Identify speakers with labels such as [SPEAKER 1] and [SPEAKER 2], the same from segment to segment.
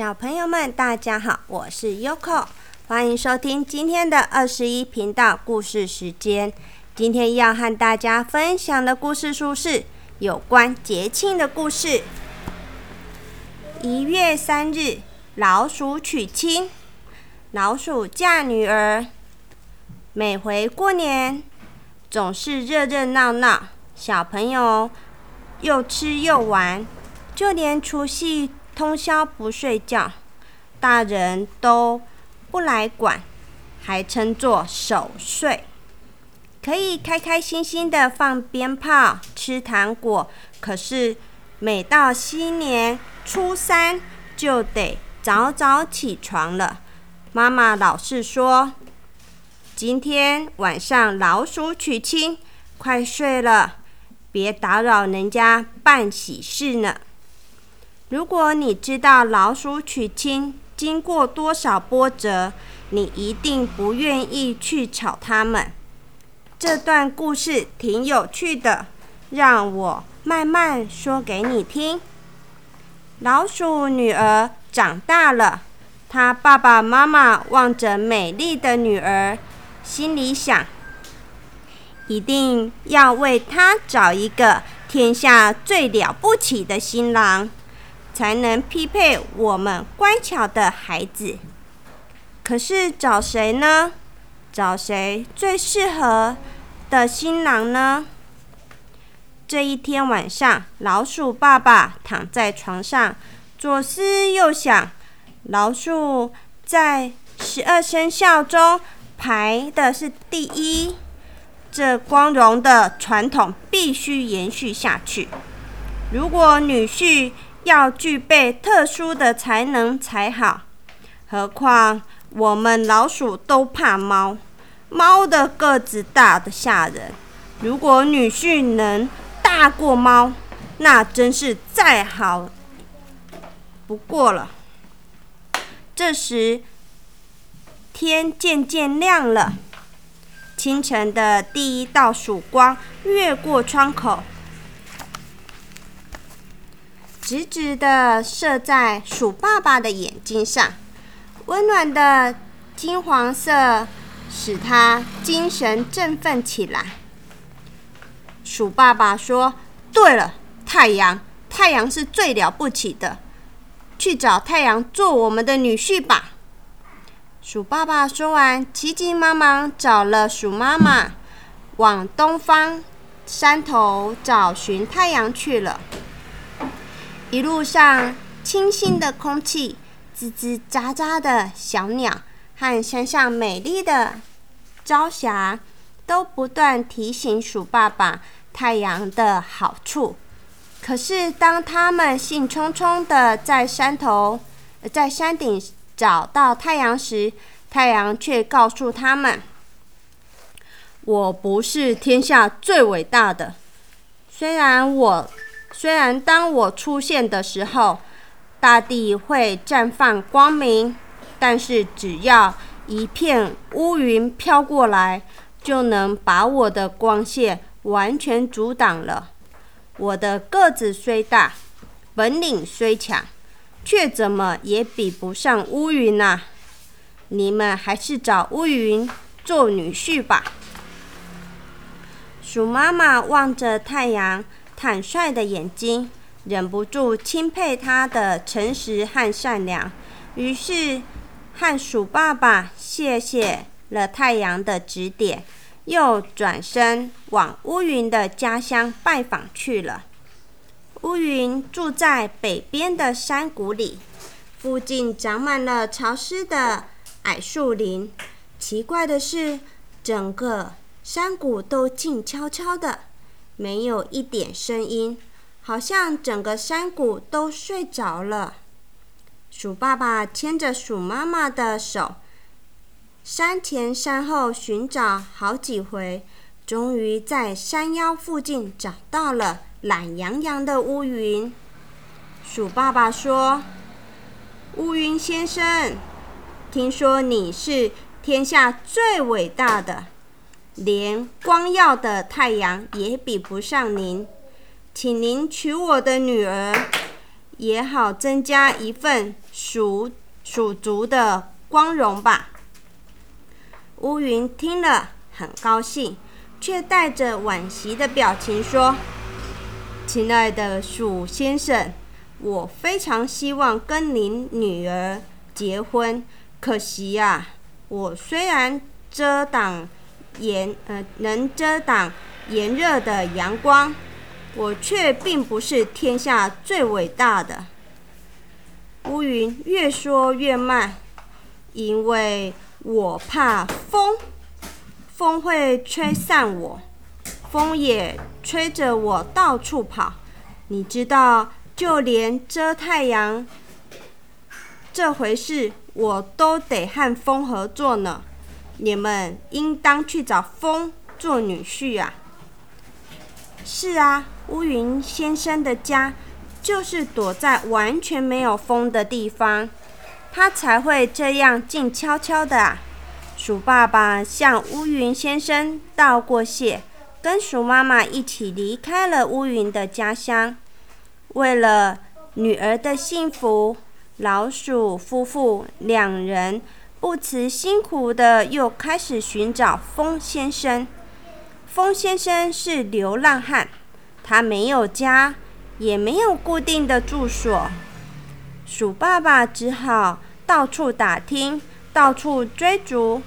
[SPEAKER 1] 小朋友们，大家好，我是 Yoko，欢迎收听今天的二十一频道故事时间。今天要和大家分享的故事书是有关节庆的故事。一月三日，老鼠娶亲，老鼠嫁女儿。每回过年，总是热热闹闹，小朋友又吃又玩，就连除夕通宵不睡觉，大人都不来管，还称作守岁，可以开开心心的放鞭炮、吃糖果。可是每到新年初三，就得早早起床了。妈妈老是说。今天晚上老鼠娶亲，快睡了，别打扰人家办喜事呢。如果你知道老鼠娶亲经过多少波折，你一定不愿意去吵他们。这段故事挺有趣的，让我慢慢说给你听。老鼠女儿长大了，她爸爸妈妈望着美丽的女儿。心里想，一定要为她找一个天下最了不起的新郎，才能匹配我们乖巧的孩子。可是找谁呢？找谁最适合的新郎呢？这一天晚上，老鼠爸爸躺在床上，左思右想。老鼠在十二生肖中。排的是第一，这光荣的传统必须延续下去。如果女婿要具备特殊的才能才好，何况我们老鼠都怕猫，猫的个子大的吓人。如果女婿能大过猫，那真是再好不过了。这时。天渐渐亮了，清晨的第一道曙光越过窗口，直直的射在鼠爸爸的眼睛上。温暖的金黄色使他精神振奋起来。鼠爸爸说：“对了，太阳，太阳是最了不起的，去找太阳做我们的女婿吧。”鼠爸爸说完，急急忙忙找了鼠妈妈，往东方山头找寻太阳去了。一路上，清新的空气、吱吱喳喳的小鸟和山上美丽的朝霞，都不断提醒鼠爸爸太阳的好处。可是，当他们兴冲冲的在山头、在山顶，找到太阳时，太阳却告诉他们：“我不是天下最伟大的。虽然我，虽然当我出现的时候，大地会绽放光明，但是只要一片乌云飘过来，就能把我的光线完全阻挡了。我的个子虽大，本领虽强。”却怎么也比不上乌云呐！你们还是找乌云做女婿吧。鼠妈妈望着太阳坦率的眼睛，忍不住钦佩他的诚实和善良，于是和鼠爸爸谢谢了太阳的指点，又转身往乌云的家乡拜访去了。乌云住在北边的山谷里，附近长满了潮湿的矮树林。奇怪的是，整个山谷都静悄悄的，没有一点声音，好像整个山谷都睡着了。鼠爸爸牵着鼠妈妈的手，山前山后寻找好几回，终于在山腰附近找到了。懒洋洋的乌云，鼠爸爸说：“乌云先生，听说你是天下最伟大的，连光耀的太阳也比不上您，请您娶我的女儿，也好增加一份鼠鼠族的光荣吧。乌云听了很高兴，却带着惋惜的表情说：“亲爱的鼠先生，我非常希望跟您女儿结婚，可惜呀，我虽然遮挡炎呃能遮挡炎热的阳光，我却并不是天下最伟大的。”乌云越说越慢，因为我怕风，风会吹散我，风也吹着我到处跑。你知道，就连遮太阳这回事，我都得和风合作呢。你们应当去找风做女婿啊！是啊，乌云先生的家。就是躲在完全没有风的地方，他才会这样静悄悄的啊。鼠爸爸向乌云先生道过谢，跟鼠妈妈一起离开了乌云的家乡。为了女儿的幸福，老鼠夫妇两人不辞辛苦的又开始寻找风先生。风先生是流浪汉，他没有家。也没有固定的住所，鼠爸爸只好到处打听，到处追逐，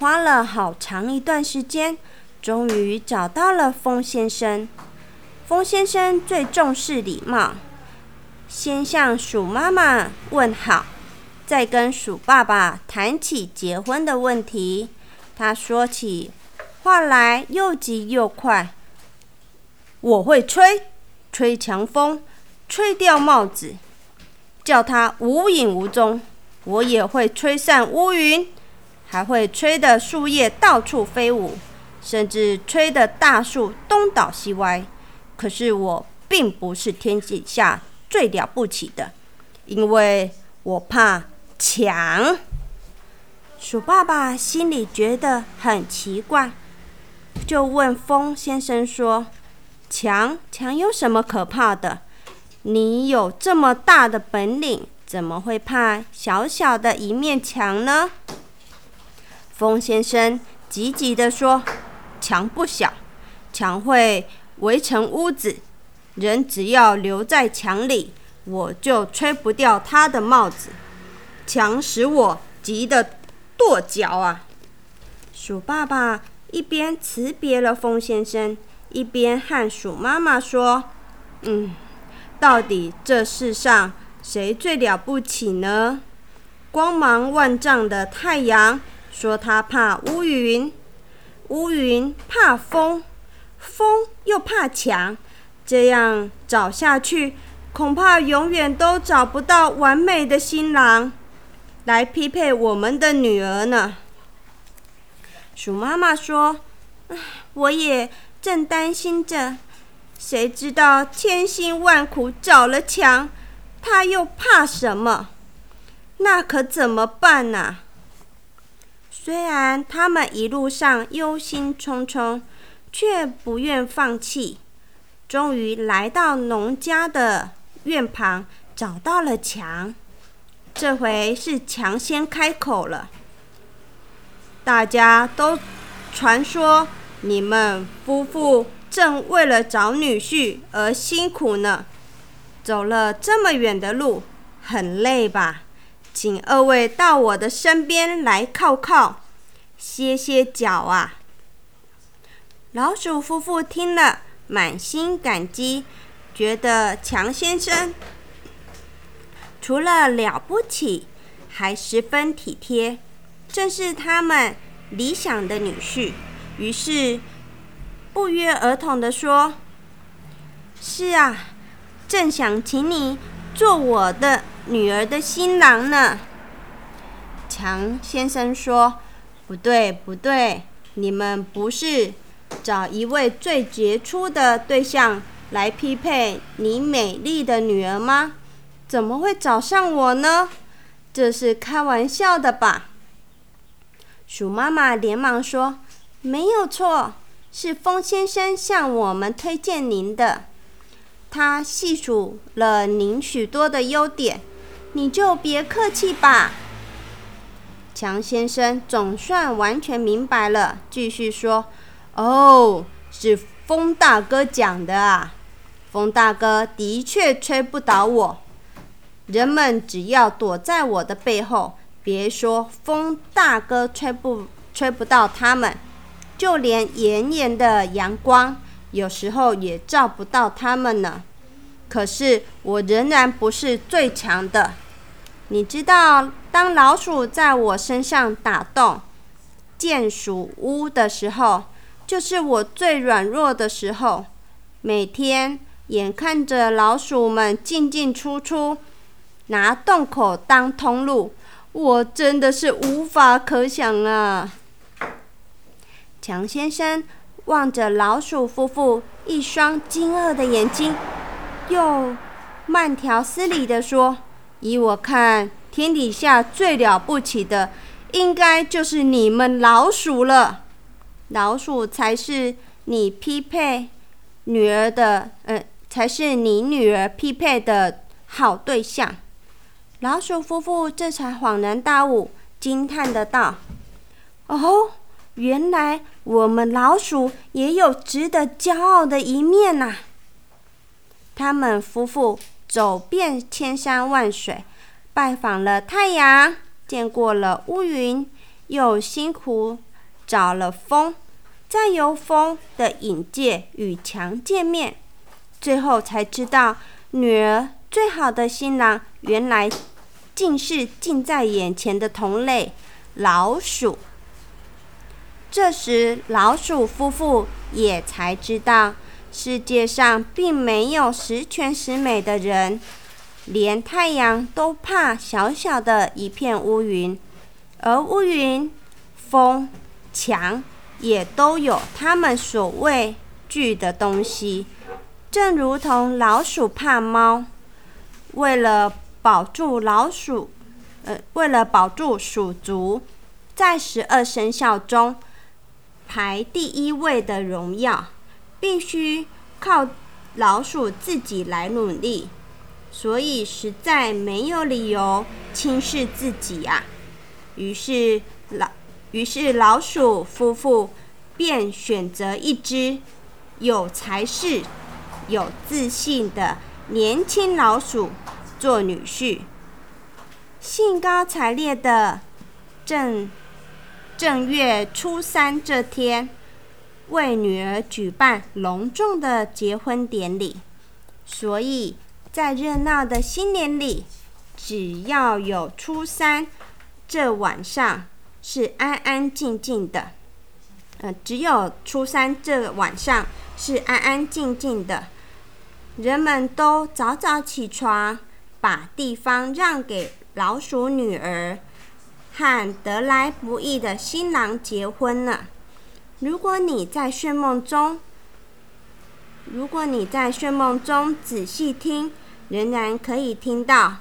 [SPEAKER 1] 花了好长一段时间，终于找到了风先生。风先生最重视礼貌，先向鼠妈妈问好，再跟鼠爸爸谈起结婚的问题。他说起话来又急又快，我会吹。吹强风，吹掉帽子，叫它无影无踪。我也会吹散乌云，还会吹得树叶到处飞舞，甚至吹得大树东倒西歪。可是我并不是天底下最了不起的，因为我怕强。鼠爸爸心里觉得很奇怪，就问风先生说。墙墙有什么可怕的？你有这么大的本领，怎么会怕小小的一面墙呢？风先生急急地说：“墙不小，墙会围成屋子，人只要留在墙里，我就吹不掉他的帽子。墙使我急得跺脚啊！”鼠爸爸一边辞别了风先生。一边和鼠妈妈说：“嗯，到底这世上谁最了不起呢？光芒万丈的太阳说他怕乌云，乌云怕风，风又怕墙。这样找下去，恐怕永远都找不到完美的新郎来匹配我们的女儿呢。”鼠妈妈说：“，我也。”正担心着，谁知道千辛万苦找了墙，他又怕什么？那可怎么办呢？虽然他们一路上忧心忡忡，却不愿放弃。终于来到农家的院旁，找到了墙。这回是强先开口了。大家都传说。你们夫妇正为了找女婿而辛苦呢，走了这么远的路，很累吧？请二位到我的身边来靠靠，歇歇脚啊！老鼠夫妇听了，满心感激，觉得强先生除了了不起，还十分体贴，正是他们理想的女婿。于是，不约而同的说：“是啊，正想请你做我的女儿的新郎呢。”强先生说：“不对，不对，你们不是找一位最杰出的对象来匹配你美丽的女儿吗？怎么会找上我呢？这是开玩笑的吧？”鼠妈妈连忙说。没有错，是风先生向我们推荐您的。他细数了您许多的优点，你就别客气吧。强先生总算完全明白了，继续说：“哦，是风大哥讲的啊。风大哥的确吹不倒我。人们只要躲在我的背后，别说风大哥吹不吹不到他们，就连炎炎的阳光，有时候也照不到他们呢。可是我仍然不是最强的。你知道，当老鼠在我身上打洞建鼠屋的时候，就是我最软弱的时候。每天。”眼看着老鼠们进进出出，拿洞口当通路，我真的是无法可想啊！强先生望着老鼠夫妇一双惊愕的眼睛，又慢条斯理地说：“依我看，天底下最了不起的，应该就是你们老鼠了。老鼠才是你匹配女儿的，呃。”才是你女儿匹配的好对象。老鼠夫妇这才恍然大悟，惊叹的道：“哦，原来我们老鼠也有值得骄傲的一面呐！”他们夫妇走遍千山万水，拜访了太阳，见过了乌云，又辛苦找了风，再由风的引介与墙见面。最后才知道，女儿最好的新郎，原来竟是近在眼前的同类老鼠。这时，老鼠夫妇也才知道，世界上并没有十全十美的人，连太阳都怕小小的一片乌云，而乌云、风、墙也都有他们所畏惧的东西。正如同老鼠怕猫，为了保住老鼠，呃，为了保住鼠族在十二生肖中排第一位的荣耀，必须靠老鼠自己来努力，所以实在没有理由轻视自己呀。于是老，于是老鼠夫妇便选择一只有才势。有自信的年轻老鼠做女婿。兴高采烈的正正月初三这天，为女儿举办隆重的结婚典礼。所以在热闹的新年里，只要有初三这晚上是安安静静的。呃，只有初三这晚上是安安静静的。人们都早早起床，把地方让给老鼠女儿和得来不易的新郎结婚了。如果你在睡梦中，如果你在睡梦中仔细听，仍然可以听到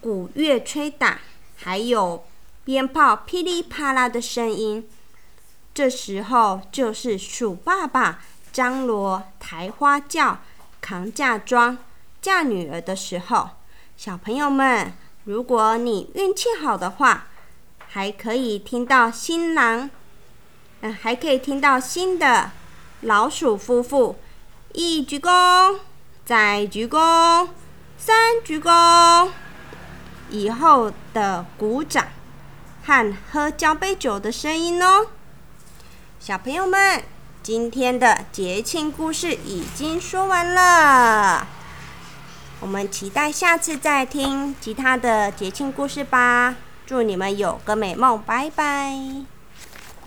[SPEAKER 1] 鼓乐吹打，还有鞭炮噼里啪啦的声音。这时候就是鼠爸爸张罗抬花轿。扛嫁妆、嫁女儿的时候，小朋友们，如果你运气好的话，还可以听到新郎，嗯，还可以听到新的老鼠夫妇一鞠躬，再鞠躬，三鞠躬，以后的鼓掌和喝交杯酒的声音哦，小朋友们。今天的节庆故事已经说完了，我们期待下次再听其他的节庆故事吧。祝你们有个美梦，拜拜。